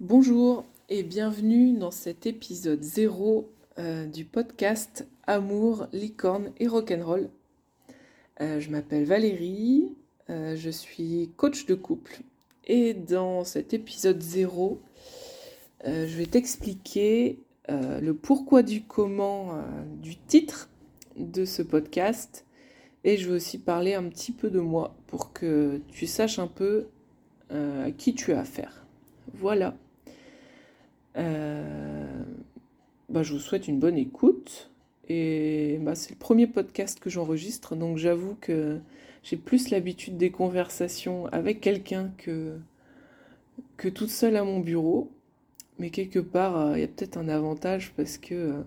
Bonjour et bienvenue dans cet épisode 0 euh, du podcast Amour, licorne et rock'n'roll. Euh, je m'appelle Valérie, euh, je suis coach de couple et dans cet épisode 0, je vais t'expliquer le pourquoi du comment du titre de ce podcast et je vais aussi parler un petit peu de moi pour que tu saches un peu à qui tu as affaire. Voilà. Euh, bah, je vous souhaite une bonne écoute. Et bah, c'est le premier podcast que j'enregistre, donc j'avoue que j'ai plus l'habitude des conversations avec quelqu'un que, que toute seule à mon bureau. Mais quelque part, euh, il y a peut-être un avantage parce que euh,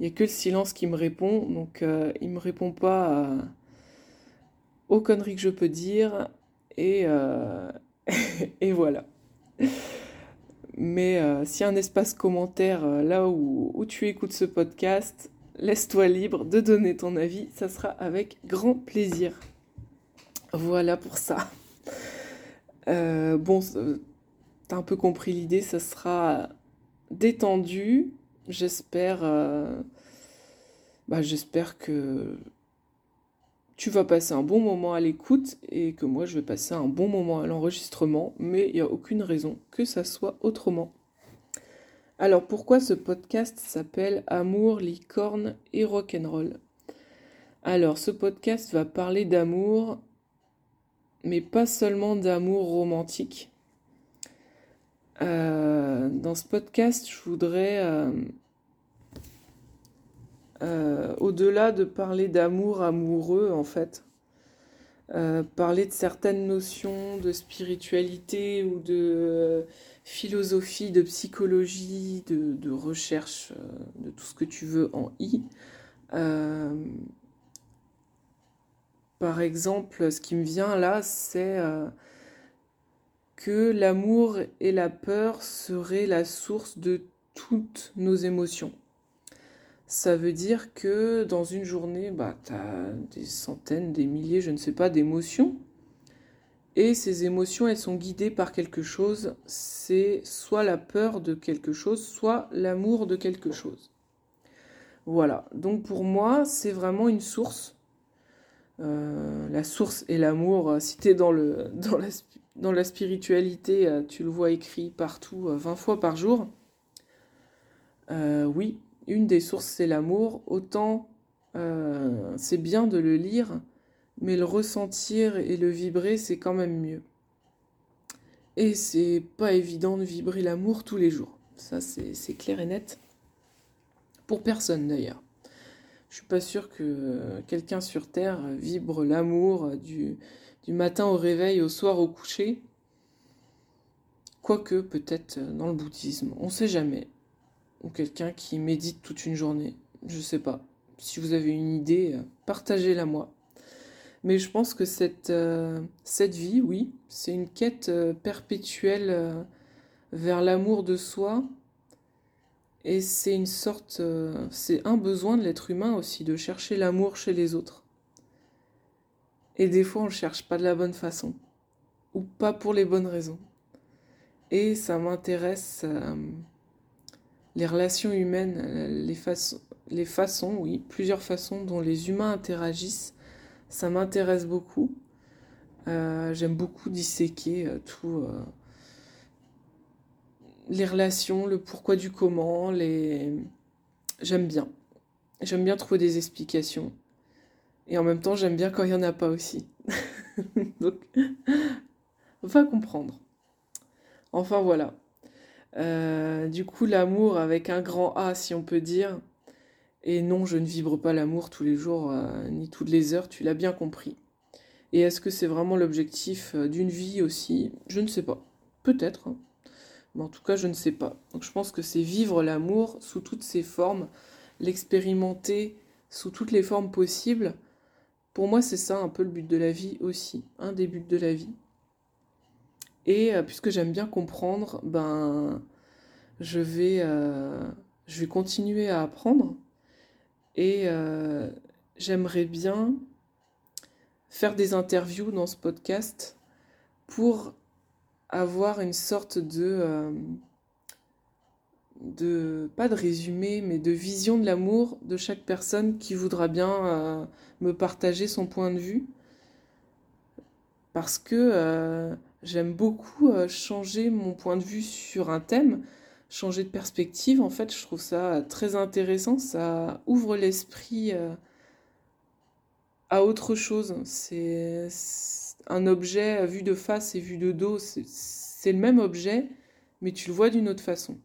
il n'y a que le silence qui me répond. Donc il ne me répond pas aux conneries que je peux dire. Et, et voilà. Mais euh, s'il un espace commentaire euh, là où, tu écoutes ce podcast, laisse-toi libre de donner ton avis, ça sera avec grand plaisir. Voilà pour ça. Euh, bon, t'as un peu compris l'idée, ça sera détendu. J'espère, bah, j'espère que tu vas passer un bon moment à l'écoute et que moi je vais passer un bon moment à l'enregistrement, mais il n'y a aucune raison que ça soit autrement. Alors pourquoi ce podcast s'appelle Amour, licorne et rock'n'roll? Alors ce podcast va parler d'amour, mais pas seulement d'amour romantique. Euh, dans ce podcast, je voudrais euh, euh, au-delà de parler d'amour amoureux, en fait, euh, parler de certaines notions de spiritualité ou de philosophie, de psychologie, de, recherche, euh, de tout ce que tu veux en I. par exemple, ce qui me vient là, c'est que l'amour et la peur seraient la source de toutes nos émotions. Ça veut dire que dans une journée, bah, tu as des centaines, des milliers, je ne sais pas, d'émotions. Et ces émotions, elles sont guidées par quelque chose. C'est soit la peur de quelque chose, soit l'amour de quelque chose. Voilà. Donc pour moi, c'est vraiment une source. Euh, la source et l'amour, si tu es dans, la, spiritualité, euh, tu le vois écrit partout 20 euh, fois par jour. oui, une des sources c'est l'amour, autant euh, c'est bien de le lire, mais le ressentir et le vibrer c'est quand même mieux. Et c'est pas évident de vibrer l'amour tous les jours. Ça c'est clair et net. Pour personne d'ailleurs. Je suis pas sûr que quelqu'un sur Terre vibre l'amour du, du matin au réveil au soir au coucher. Quoique peut-être dans le bouddhisme, on sait jamais ou quelqu'un qui médite toute une journée. Je sais pas. Si vous avez une idée, euh, partagez-la moi. Mais je pense que cette, euh, vie, oui, c'est une quête euh, perpétuelle vers l'amour de soi. Et c'est une sorte, c'est un besoin de l'être humain aussi, de chercher l'amour chez les autres. Et des fois, on ne le cherche pas de la bonne façon, ou pas pour les bonnes raisons. Et ça m'intéresse les relations humaines, les, façons, les façons, oui, plusieurs façons dont les humains interagissent, ça m'intéresse beaucoup. Euh, j'aime beaucoup disséquer euh, tout. Euh, les relations, le pourquoi du comment, les... J'aime bien. J'aime bien trouver des explications. Et en même temps, j'aime bien quand il n'y en a pas aussi. Donc, va comprendre. Enfin voilà. Euh, du coup, l'amour avec un grand A, si on peut dire. Et non, je ne vibre pas l'amour tous les jours, euh, ni toutes les heures, tu l'as bien compris. Et est-ce que c'est vraiment l'objectif euh, d'une vie aussi? Je ne sais pas. Peut-être. Hein. Mais en tout cas, je ne sais pas. Donc je pense que c'est vivre l'amour sous toutes ses formes, l'expérimenter sous toutes les formes possibles. Pour moi, c'est ça un peu le but de la vie aussi, un des buts de la vie. Et euh, puisque j'aime bien comprendre, ben, je vais, euh, je vais continuer à apprendre. Et euh, j'aimerais bien faire des interviews dans ce podcast pour avoir une sorte de de, pas de résumé, mais de vision de l'amour de chaque personne qui voudra bien me partager son point de vue. Parce que j'aime beaucoup changer mon point de vue sur un thème, changer de perspective. En fait, je trouve ça très intéressant. Ça ouvre l'esprit à autre chose. C'est un objet vu de face et vu de dos, c'est le même objet, mais tu le vois d'une autre façon.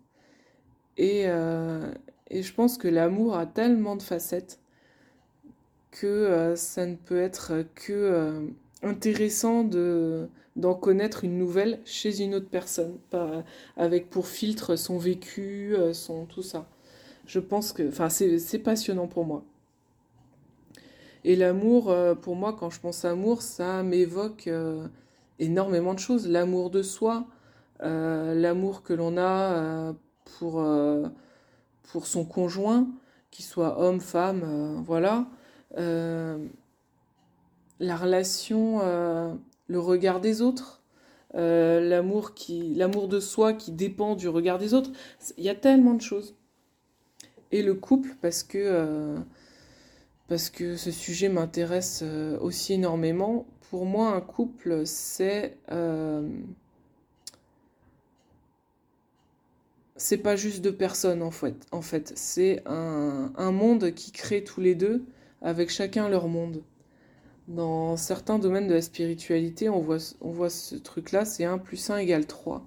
Et, euh, et, je pense que l'amour a tellement de facettes que euh, ça ne peut être que euh, intéressant de d'en connaître une nouvelle chez une autre personne, avec pour filtre son vécu, son tout ça. Je pense que, enfin, c'est passionnant pour moi. Et l'amour, euh, pour moi, quand je pense à amour, ça m'évoque euh, énormément de choses. L'amour de soi, euh, l'amour que l'on a pour, pour son conjoint, qu'il soit homme, femme, voilà. La relation, le regard des autres. l'amour qui l'amour de soi qui dépend du regard des autres il y a tellement de choses et le couple parce que parce que ce sujet m'intéresse euh, aussi énormément. Pour moi, un couple, c'est euh, c'est pas juste deux personnes en fait. En fait, c'est un, monde qui crée tous les deux avec chacun leur monde. Dans certains domaines de la spiritualité, on voit, ce truc-là, c'est 1 plus 1 égale 3.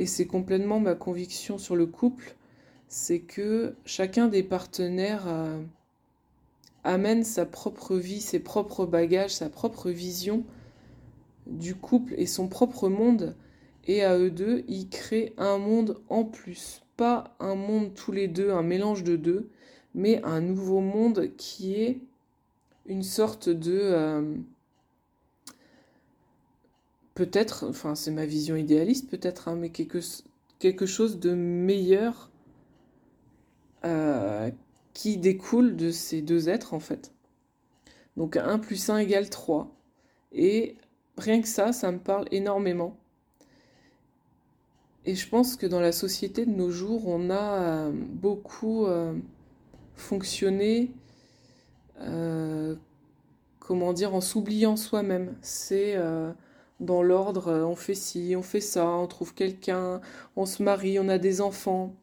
Et c'est complètement ma conviction sur le couple, c'est que chacun des partenaires amène sa propre vie, ses propres bagages, sa propre vision du couple et son propre monde. Et à eux deux, ils créent un monde en plus. Pas un monde tous les deux, un mélange de deux, mais un nouveau monde qui est une sorte de... Euh, peut-être, enfin c'est ma vision idéaliste peut-être, hein, mais quelque, quelque chose de meilleur euh, qui découle de ces deux êtres en fait. Donc 1 plus 1 égale 3. Et rien que ça, ça me parle énormément. Et je pense que dans la société de nos jours, on a euh, beaucoup fonctionné, euh, comment dire, en s'oubliant soi-même. C'est dans l'ordre, on fait ci, on fait ça, on trouve quelqu'un, on se marie, on a des enfants.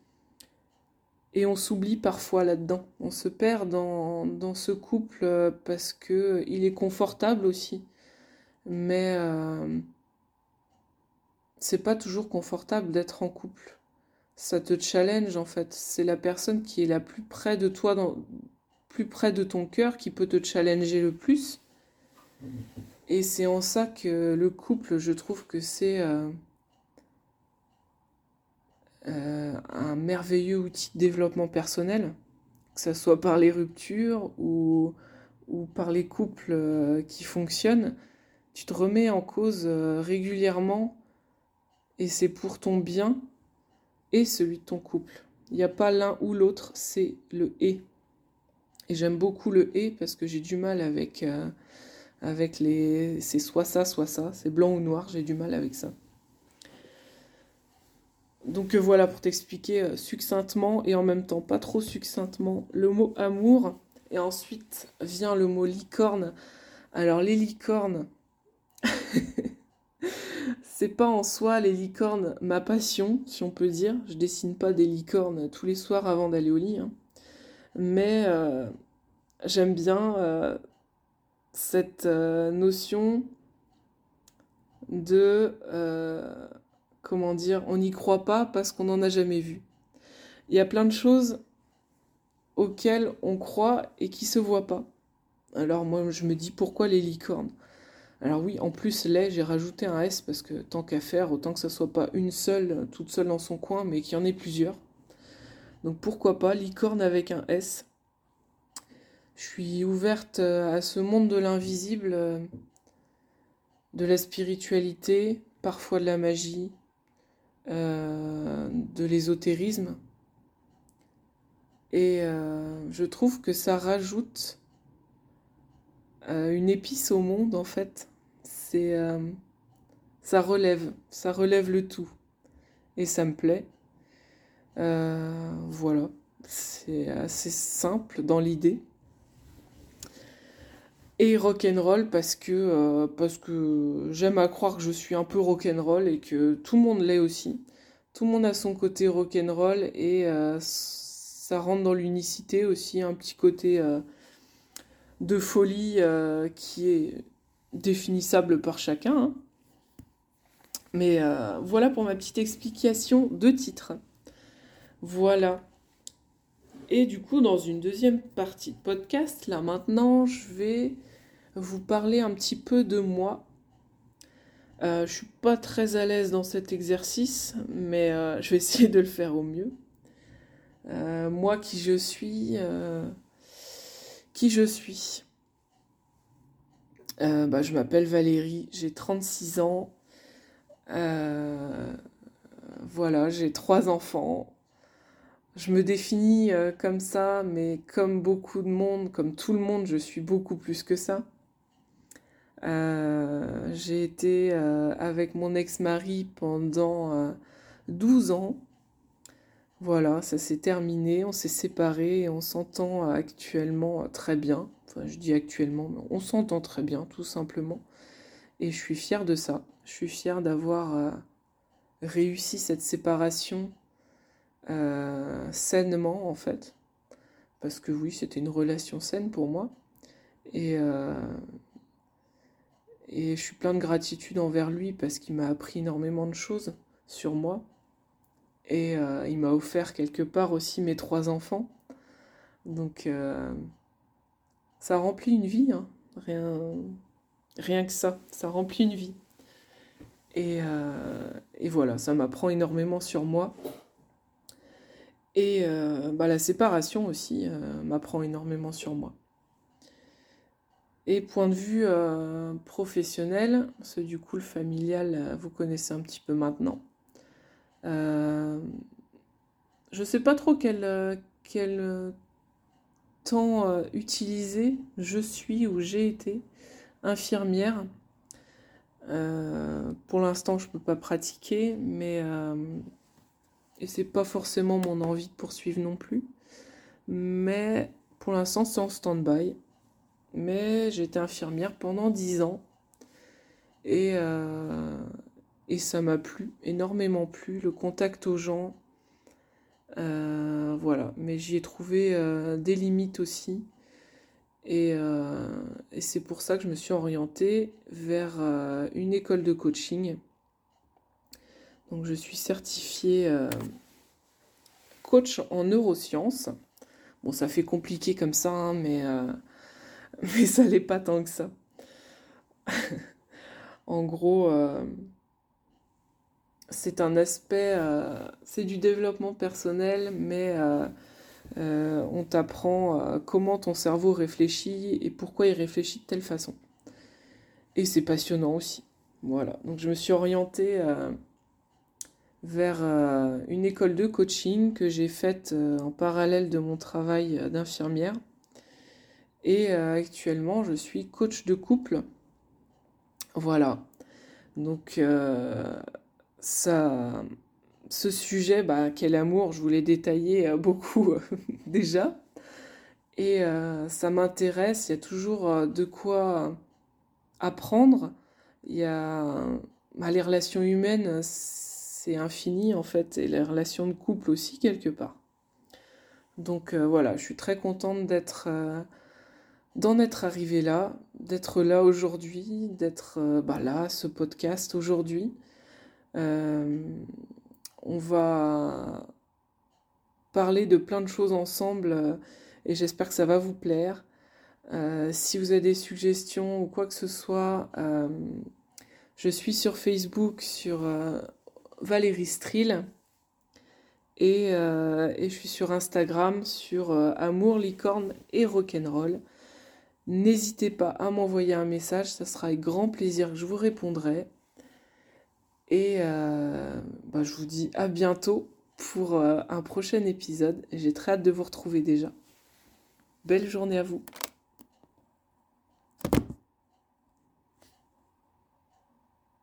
Et on s'oublie parfois là-dedans. On se perd dans, dans ce couple euh, parce que il est confortable aussi. Mais euh, c'est pas toujours confortable d'être en couple. Ça te challenge en fait. C'est la personne qui est la plus près de toi, dans, plus près de ton cœur, qui peut te challenger le plus. Et c'est en ça que le couple, je trouve que c'est euh, euh, un merveilleux outil de développement personnel, que ce soit par les ruptures ou, ou par les couples euh, qui fonctionnent. Tu te remets en cause régulièrement et c'est pour ton bien et celui de ton couple. Il n'y a pas l'un ou l'autre, c'est le et. Et j'aime beaucoup le et parce que j'ai du mal avec, avec les. C'est soit ça, soit ça. C'est blanc ou noir, j'ai du mal avec ça. Donc euh, voilà pour t'expliquer euh, succinctement et en même temps pas trop succinctement le mot amour. Et ensuite vient le mot licorne. Alors les licornes, c'est pas en soi les licornes ma passion, si on peut dire. Je dessine pas des licornes tous les soirs avant d'aller au lit. Hein. Mais euh, j'aime bien cette notion de comment dire, on n'y croit pas parce qu'on n'en a jamais vu. Il y a plein de choses auxquelles on croit et qui se voient pas. Alors moi je me dis pourquoi les licornes? Alors oui, en plus les, j'ai rajouté un S parce que tant qu'à faire, autant que ça soit pas une seule, toute seule dans son coin, mais qu'il y en ait plusieurs. Donc pourquoi pas licorne avec un S. Je suis ouverte à ce monde de l'invisible, de la spiritualité, parfois de la magie, euh, de l'ésotérisme. Et euh, je trouve que ça rajoute euh, une épice au monde, en fait. C'est, ça relève, ça relève le tout. Et ça me plaît. Voilà, c'est assez simple dans l'idée. Et rock'n'roll parce que, parce que j'aime à croire que je suis un peu rock'n'roll et que tout le monde l'est aussi. Tout le monde a son côté rock'n'roll et ça rentre dans l'unicité aussi, un petit côté de folie euh, qui est définissable par chacun. Hein. Mais euh, voilà pour ma petite explication de titre. Voilà. Et du coup, dans une deuxième partie de podcast, là maintenant, je vais vous parler un petit peu de moi. Euh, je suis pas très à l'aise dans cet exercice, mais euh, je vais essayer de le faire au mieux. moi qui je suis, qui je suis. Euh, bah, je m'appelle Valérie, j'ai 36 ans. Euh, voilà, j'ai trois enfants. Je me définis euh, comme ça, mais comme beaucoup de monde, comme tout le monde, je suis beaucoup plus que ça. j'ai été avec mon ex-mari pendant 12 ans. Voilà, ça s'est terminé, on s'est séparés et on s'entend actuellement très bien. Enfin, je dis actuellement, mais on s'entend très bien, tout simplement. Et je suis fière de ça. Je suis fière d'avoir euh, réussi cette séparation euh, sainement, en fait. Parce que oui, c'était une relation saine pour moi. Et, euh, et je suis plein de gratitude envers lui parce qu'il m'a appris énormément de choses sur moi. Et il m'a offert quelque part aussi mes trois enfants. Donc ça remplit une vie, hein. rien, rien que ça, ça remplit une vie. Et, euh, et voilà, ça m'apprend énormément sur moi. Et euh, bah, la séparation aussi euh, m'apprend énormément sur moi. Et point de vue professionnel, ce du coup le familial, vous connaissez un petit peu maintenant. je ne sais pas trop quel, quel temps euh, utilisé je suis ou j'ai été infirmière. Euh, pour l'instant, je ne peux pas pratiquer, mais euh, et c'est pas forcément mon envie de poursuivre non plus. Mais pour l'instant, c'est en stand-by. Mais j'ai été infirmière pendant 10 ans et, et ça m'a plu, énormément plu, le contact aux gens, euh, voilà, mais j'y ai trouvé euh, des limites aussi. Euh, et, c'est pour ça que je me suis orientée vers une école de coaching. Donc je suis certifiée coach en neurosciences. Bon, ça fait compliqué comme ça, hein, mais, mais ça l'est pas tant que ça. en gros, c'est un aspect, euh, c'est du développement personnel, mais euh, euh, on t'apprend comment ton cerveau réfléchit et pourquoi il réfléchit de telle façon. Et c'est passionnant aussi. Voilà, donc je me suis orientée vers une école de coaching que j'ai faite en parallèle de mon travail d'infirmière. Et actuellement, je suis coach de couple. Voilà. Donc, ça, ce sujet, bah, quel amour, je voulais détailler euh, beaucoup euh, déjà. Et euh, ça m'intéresse, il y a toujours de quoi apprendre. Il y a bah, les relations humaines, infini en fait, et les relations de couple aussi quelque part. Donc voilà, je suis très contente d'être d'en être arrivée là, d'être là aujourd'hui, d'être bah, là, ce podcast aujourd'hui. Euh, on va parler de plein de choses ensemble euh, et j'espère que ça va vous plaire. Euh, si vous avez des suggestions ou quoi que ce soit, je suis sur Facebook sur Valérie Strill et, et, je suis sur Instagram sur Amour, Licorne et Rock'n'Roll. N'hésitez pas à m'envoyer un message, ça sera avec grand plaisir que je vous répondrai. Et euh, bah, je vous dis à bientôt pour euh, un prochain épisode. J'ai très hâte de vous retrouver déjà. Belle journée à vous.